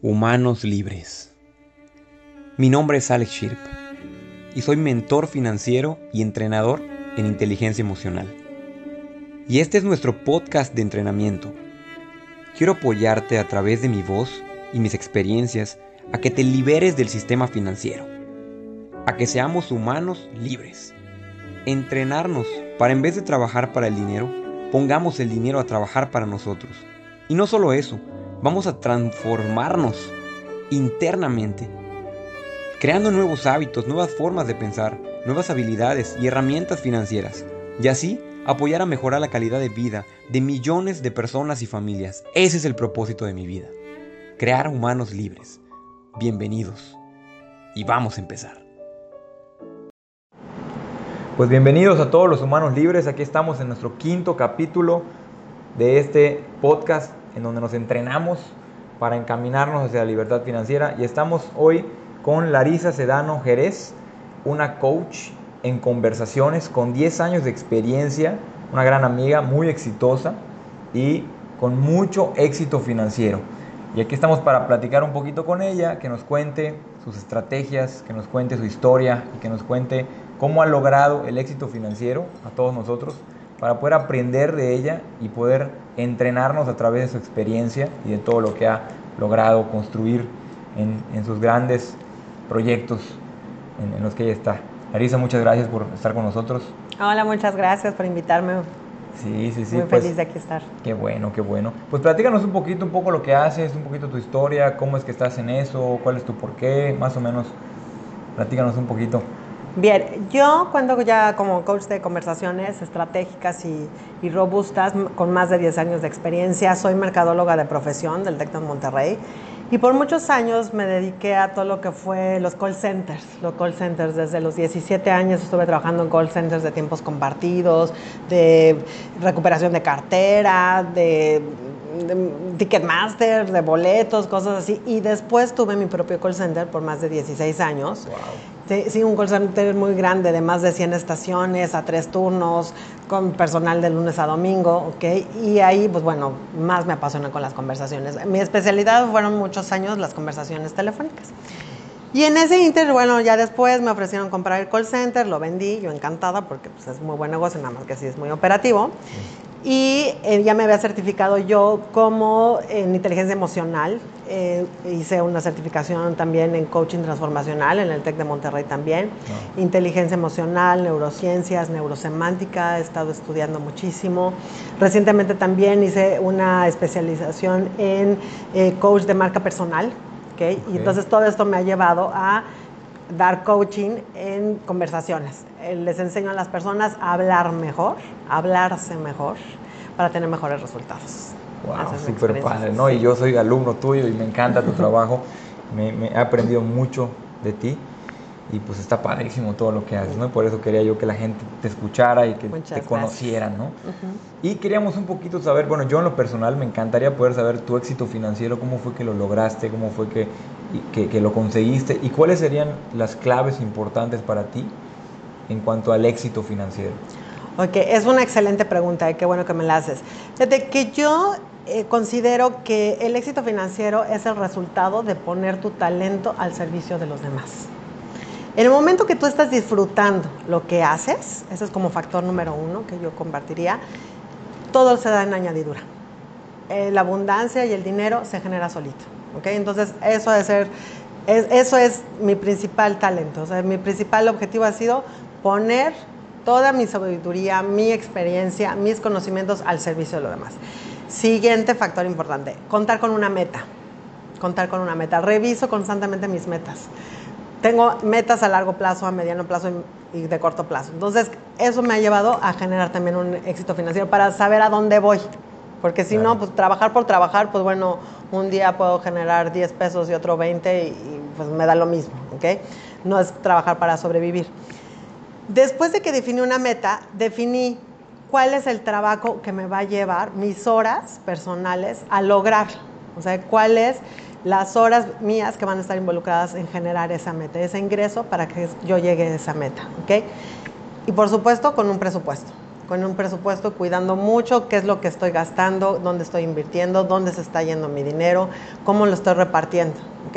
Humanos Libres. Mi nombre es Alex Shirp y soy mentor financiero y entrenador en inteligencia emocional. Y este es nuestro podcast de entrenamiento. Quiero apoyarte a través de mi voz y mis experiencias a que te liberes del sistema financiero, a que seamos humanos libres. Entrenarnos para en vez de trabajar para el dinero, pongamos el dinero a trabajar para nosotros. Y no solo eso, vamos a transformarnos internamente, creando nuevos hábitos, nuevas formas de pensar, nuevas habilidades y herramientas financieras, y así apoyar a mejorar la calidad de vida de millones de personas y familias. Ese es el propósito de mi vida, crear humanos libres. Bienvenidos. Y vamos a empezar. Pues bienvenidos a todos los humanos libres. Aquí estamos en nuestro quinto capítulo de este podcast en donde nos entrenamos para encaminarnos hacia la libertad financiera. Y estamos hoy con Larisa Sedano Jerez, una coach en conversaciones con 10 años de experiencia, una gran amiga, muy exitosa y con mucho éxito financiero. Y aquí estamos para platicar un poquito con ella, que nos cuente sus estrategias, que nos cuente su historia y que nos cuente cómo ha logrado el éxito financiero a todos nosotros para poder aprender de ella y poder entrenarnos a través de su experiencia y de todo lo que ha logrado construir en, sus grandes proyectos en, los que ella está. Larisa, muchas gracias por estar con nosotros. Hola, muchas gracias por invitarme. Sí, sí, sí. Muy pues, feliz de aquí estar. Qué bueno, qué bueno. Pues platícanos un poquito, un poco lo que haces, un poquito tu historia, cómo es que estás en eso, cuál es tu porqué, más o menos. Platícanos un poquito. Bien, yo cuando ya como coach de conversaciones estratégicas y, robustas, con más de 10 años de experiencia, soy mercadóloga de profesión del TEC de Monterrey y por muchos años me dediqué a todo lo que fue los call centers. Los call centers, desde los 17 años estuve trabajando en call centers de tiempos compartidos, de recuperación de cartera, de de Ticketmaster, de boletos, cosas así. Y después tuve mi propio call center por más de 16 años. Sí, un call center muy grande, de más de 100 estaciones, a tres turnos, con personal de lunes a domingo, ¿ok? Y ahí, pues bueno, más me apasiona con las conversaciones. Mi especialidad fueron muchos años las conversaciones telefónicas. Y en ese inter, bueno, ya después me ofrecieron comprar el call center, lo vendí, yo encantada porque pues, es muy buen negocio, nada más que sí es muy operativo y eh, ya me había certificado yo como en inteligencia emocional. Eh, hice una certificación también en coaching transformacional en el TEC de Monterrey también. Ah. Inteligencia emocional, neurociencias, neurosemántica, he estado estudiando muchísimo. Recientemente también hice una especialización en eh, coach de marca personal. ¿okay? Y entonces todo esto me ha llevado a dar coaching en conversaciones. Eh, les enseño a las personas a hablar mejor, a hablarse mejor, para tener mejores resultados. Wow, súper padre, ¿no? Y yo soy alumno tuyo y me encanta tu trabajo, me, he aprendido mucho de ti y pues está padrísimo todo lo que haces, ¿no? por eso quería yo que la gente te escuchara y que te conociera, ¿no? Y queríamos un poquito saber, bueno, yo en lo personal me encantaría poder saber tu éxito financiero, cómo fue que lo lograste, cómo fue que, que, lo conseguiste y cuáles serían las claves importantes para ti en cuanto al éxito financiero. Ok, es una excelente pregunta, y qué bueno que me la haces. Desde que yo eh, considero que el éxito financiero es el resultado de poner tu talento al servicio de los demás. En el momento que tú estás disfrutando lo que haces, ese es como factor número uno que yo compartiría, todo se da en añadidura. Eh, la abundancia y el dinero se genera solito. ¿okay? Entonces, eso, de ser, eso es mi principal talento. Mi principal objetivo ha sido poner toda mi sabiduría, mi experiencia, mis conocimientos al servicio de los demás. Siguiente factor importante, contar con una meta. Contar con una meta. Reviso constantemente mis metas tengo metas a largo plazo, a mediano plazo y de corto plazo. Entonces, eso me ha llevado a generar también un éxito financiero para saber a dónde voy. Porque si no, pues trabajar por trabajar, pues bueno, un día puedo generar 10 pesos y otro 20 y, pues me da lo mismo, ¿ok? No es trabajar para sobrevivir. Después de que definí una meta, definí cuál es el trabajo que me va a llevar mis horas personales a lograr. O sea, cuál es las horas mías que van a estar involucradas en generar esa meta, ese ingreso para que yo llegue a esa meta. Y por supuesto con un presupuesto. con un presupuesto, cuidando mucho qué es lo que estoy gastando, dónde estoy invirtiendo, dónde se está yendo mi dinero, cómo lo estoy repartiendo.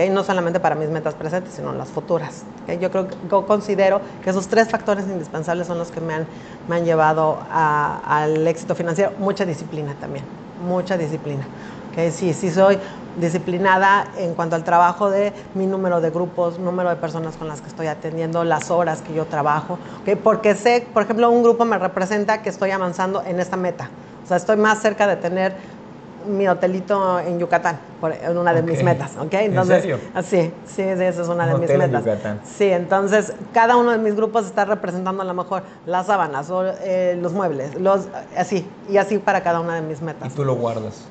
No solamente para mis metas presentes, sino las futuras. Yo creo yo considero que esos tres factores indispensables son los que me han, me han llevado al éxito financiero. Mucha disciplina también, mucha disciplina. ¿okay? Sí, soy disciplinada en cuanto al trabajo de mi número de grupos, número de personas con las que estoy atendiendo, las horas que yo trabajo, porque sé, por ejemplo, un grupo me representa que estoy avanzando en esta meta. O sea, estoy más cerca de tener mi hotelito en Yucatán, por, en una de mis metas, ¿ok? Entonces, ¿En serio? ah, Sí, sí, sí, esa es una de mis en metas. Yucatán. Sí, entonces cada uno de mis grupos está representando a lo mejor las sábanas o eh, los muebles, los, así, y así para cada una de mis Y metas. tú lo guardas.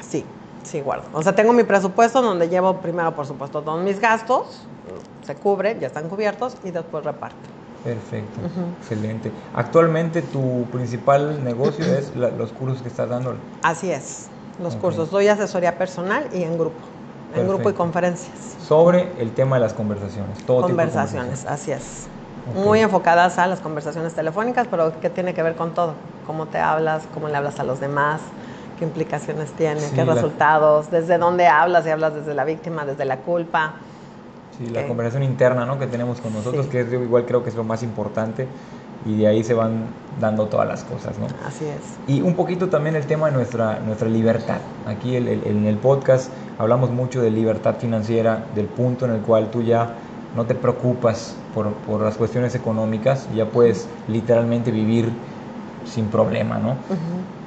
Sí, sí, guardo. O sea, tengo mi presupuesto donde llevo primero, por supuesto, todos mis gastos, se cubren, ya están cubiertos, y después reparto. Perfecto, excelente. Actualmente tu principal negocio es la- los cursos que estás dando. Así es, los Ok. cursos. Doy asesoría personal y en grupo, en grupo y Perfecto. conferencias. sobre el tema de las conversaciones. Todo tipo de Conversaciones, así es. Ok. Muy enfocadas a las conversaciones telefónicas, pero que tiene que ver con todo. Cómo te hablas, cómo le hablas a los demás, qué implicaciones tiene, Sí, qué la- resultados, desde dónde hablas, si hablas desde la víctima, desde la culpa. Sí, la Ok. conversación interna ¿no? que tenemos con nosotros, Sí. que es, yo igual creo que es lo más importante y de ahí se van dando todas las cosas. ¿no? Así es. Y un poquito también el tema de nuestra, nuestra libertad. Aquí el- el- en el podcast hablamos mucho de libertad financiera, del punto en el cual tú ya no te preocupas por, por las cuestiones económicas, ya puedes literalmente vivir sin problema, ¿no?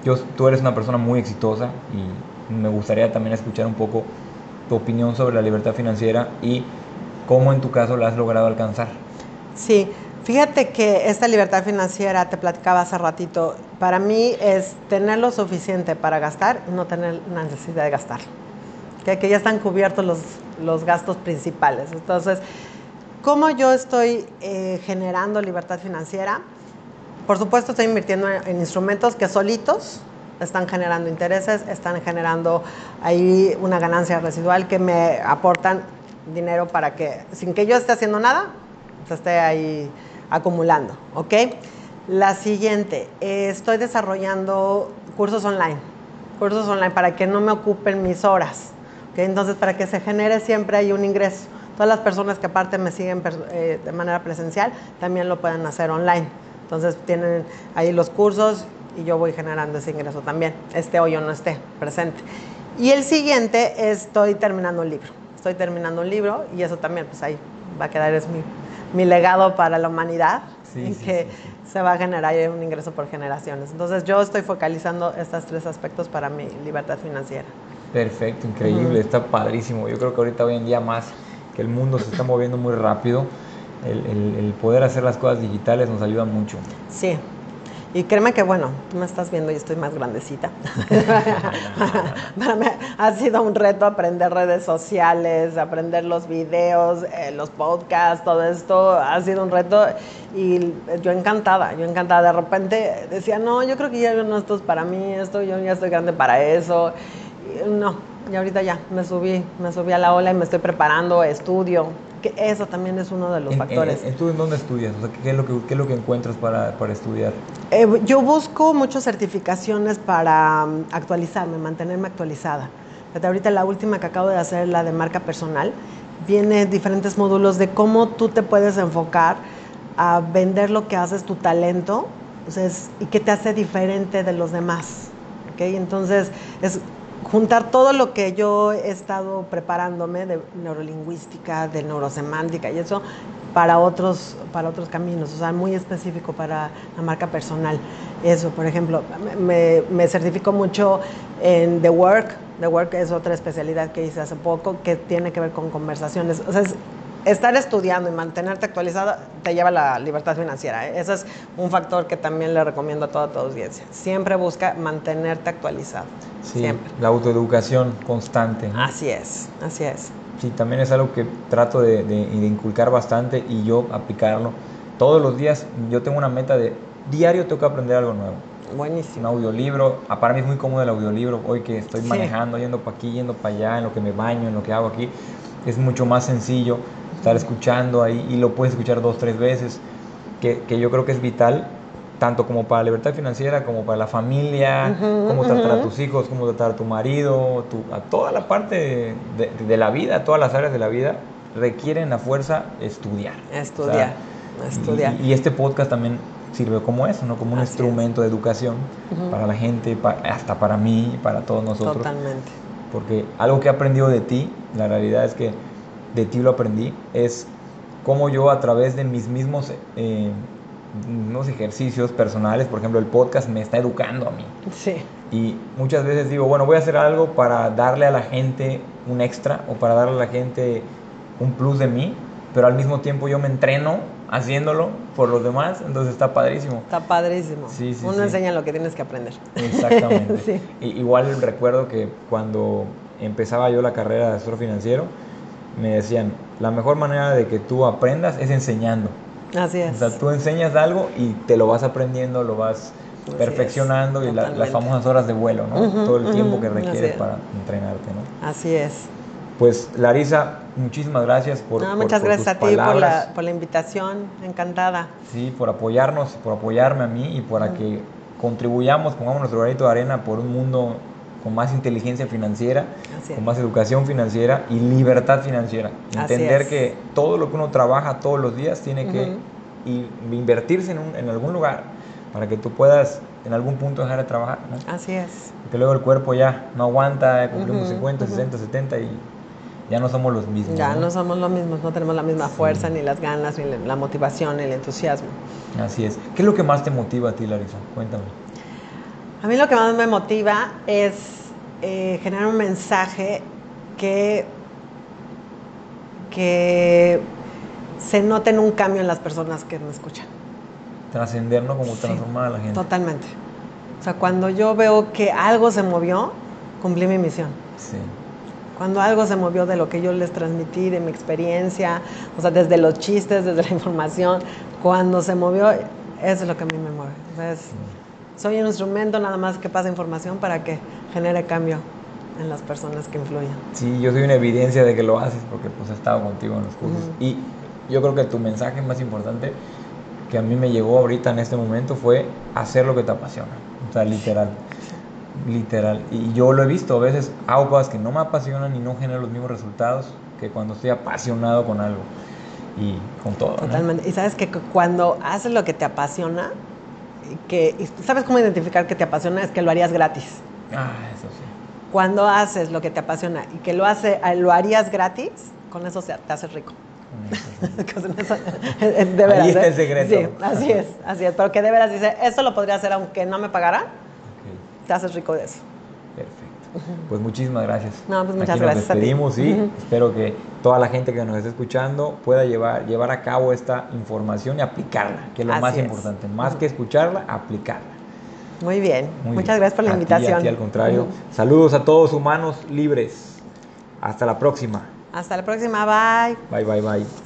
Yo, tú eres una persona muy exitosa y me gustaría también escuchar un poco tu opinión sobre la libertad financiera y cómo en tu caso la has logrado alcanzar. Sí, fíjate que esta libertad financiera, te platicaba hace ratito, para mí es tener lo suficiente para gastar y no tener la necesidad de gastar. Que, ya están cubiertos los, los gastos principales. Entonces, ¿cómo yo estoy eh, generando libertad financiera? Por supuesto, estoy invirtiendo en, en instrumentos que solitos están generando intereses, están generando ahí una ganancia residual que me aportan dinero para que, sin que yo esté haciendo nada, se esté ahí acumulando, ¿ok? La siguiente, eh, estoy desarrollando cursos online, cursos online para que no me ocupen mis horas, ¿ok? Entonces, para que se genere siempre ahí un ingreso. Todas las personas que aparte me siguen eh, de manera presencial también lo pueden hacer online. Entonces, tienen ahí los cursos y yo voy generando ese ingreso también, esté o yo no esté presente. Y el siguiente, estoy terminando un libro. Estoy terminando un libro y eso también, pues ahí va a quedar, es mi, mi legado para la humanidad, Sí, sí, que sí, se va a generar un ingreso por generaciones. Entonces yo estoy focalizando estos tres aspectos para mi libertad financiera. Perfecto, increíble, está padrísimo. Yo creo que ahorita hoy en día más que el mundo se está moviendo muy rápido, el, el- el poder hacer las cosas digitales nos ayuda mucho. Sí. Y créeme que, bueno, tú me estás viendo y estoy más grandecita. Para mí ha sido un reto aprender redes sociales, aprender los videos, eh, los podcasts, todo esto. Ha sido un reto y yo encantada, yo encantada. De repente decía, no, yo creo que ya no esto es para mí, esto yo ya estoy grande para eso. No, y ahorita ya me subí, me subí a la ola y me estoy preparando, estudio. Que eso también es uno de los En- factores. en- ¿Tú en dónde estudias? O sea, ¿qué, es lo que, ¿Qué es lo que encuentras para, para estudiar? Eh, yo busco muchas certificaciones para mm, actualizarme, mantenerme actualizada. Fíjate, ahorita la última que acabo de hacer, la de marca personal, viene diferentes módulos de cómo tú te puedes enfocar a vender lo que haces, tu talento, o sea, es- y qué te hace diferente de los demás. ¿ok? Entonces, es juntar todo lo que yo he estado preparándome de neurolingüística, de neurosemántica y eso para otros, para otros caminos, o sea, muy específico para la marca personal. Eso, por ejemplo, me, me certifico mucho en The Work. The Work es otra especialidad que hice hace poco que tiene que ver con conversaciones. Estar estudiando y mantenerte actualizada te lleva a la libertad financiera. ¿eh? Ese es un factor que también le recomiendo a toda tu audiencia. Siempre busca mantenerte actualizado. Sí, Siempre. la autoeducación constante. ¿no? Así es, así es. Sí, también es algo que trato de, de- de inculcar bastante y yo aplicarlo. Todos los días yo tengo una meta de diario tengo que aprender algo nuevo. Un Buenísimo. audiolibro, ah, para mí es muy cómodo el audiolibro, hoy que estoy Sí. manejando, yendo para aquí, yendo para allá, en lo que me baño, en lo que hago aquí, es mucho más sencillo estar escuchando ahí y lo puedes escuchar dos, tres veces, que, que yo creo que es vital tanto como para la libertad financiera, como para la familia, cómo tratar a tus hijos, cómo tratar a tu marido, a toda la parte de, la vida, todas las áreas de la vida, requieren a fuerza estudiar. Estudiar, estudiar. Y, este podcast también sirve como eso, ¿no? Como un instrumento de educación para la gente, hasta para mí, para todos nosotros. Totalmente. Porque algo que he aprendido de ti, la realidad es que de ti lo aprendí, es cómo yo a través de mis mismos eh, unos ejercicios personales, por ejemplo, el podcast me está educando a mí. Sí. Y muchas veces digo, bueno, voy a hacer algo para darle a la gente un extra o para darle a la gente un plus de mí, pero al mismo tiempo yo me entreno haciéndolo por los demás, entonces está padrísimo. Está padrísimo. Sí, sí, Uno enseña lo que tienes que aprender. Exactamente. sí. igual recuerdo que cuando empezaba yo la carrera de asesor financiero, me decían, la mejor manera de que tú aprendas es enseñando. Así es. O sea, tú enseñas algo y te lo vas aprendiendo, lo vas perfeccionando y las famosas horas de vuelo, ¿no? Todo el tiempo que requieres para entrenarte, ¿no? Así es. Pues Larisa, muchísimas gracias por, no, muchas gracias a ti por la, por la, invitación, encantada. Sí, por apoyarnos, por apoyarme a mí y para que contribuyamos, pongamos nuestro granito de arena por un mundo con más inteligencia financiera, con más educación financiera y libertad financiera. Entender que todo lo que uno trabaja todos los días tiene que invertirse en, algún lugar para que tú puedas en algún punto dejar de trabajar. Así es. Porque luego el cuerpo ya no aguanta, cumplimos 50, 60, 70 y ya no somos los mismos. Ya ¿no? somos los mismos, no tenemos la misma fuerza, ni las ganas, ni la motivación, ni el entusiasmo. Así es. ¿Qué es lo que más te motiva a ti, Larisa? Cuéntame. A mí lo que más me motiva es eh, generar un mensaje que, que se note en un cambio en las personas que me escuchan. Trascender, ¿no? Como transformar a la gente. Totalmente. O sea, cuando yo veo que algo se movió, cumplí mi misión. Sí. Cuando algo se movió de lo que yo les transmití, de mi experiencia, o sea, desde los chistes, desde la información, cuando se movió, eso es lo que a mí me mueve. Soy un instrumento nada más que pasa información para que genere cambio en las personas que influyen. Sí, yo soy una evidencia de que lo haces porque pues he estado contigo en los cursos. Y yo creo que tu mensaje más importante que a mí me llegó ahorita en este momento fue hacer lo que te apasiona. O sea, literal. Literal. Y yo lo he visto, a veces hago cosas que no me apasionan y no generan los mismos resultados que cuando estoy apasionado con algo. Y con todo. Totalmente. Y sabes que cuando haces lo que te apasiona, que sabes cómo identificar que te apasiona es que lo harías gratis. Ah, eso sí. Cuando haces lo que te apasiona y que lo hace lo harías gratis, con eso te haces rico. de veras, Ahí está el ¿eh? secreto. Sí, así es, así es. Pero que de veras dice, eso lo podría hacer aunque no me pagara, te haces rico de eso. Perfecto. Pues muchísimas gracias. No, pues muchas gracias. Nos despedimos y espero que toda la gente que nos esté escuchando pueda llevar, llevar a cabo esta información y aplicarla, que es lo más importante. Más que escucharla, aplicarla. Muy bien. muchas gracias por la invitación. Y al contrario. Saludos a todos humanos libres. Hasta la próxima. Hasta la próxima. Bye. Bye, bye, bye.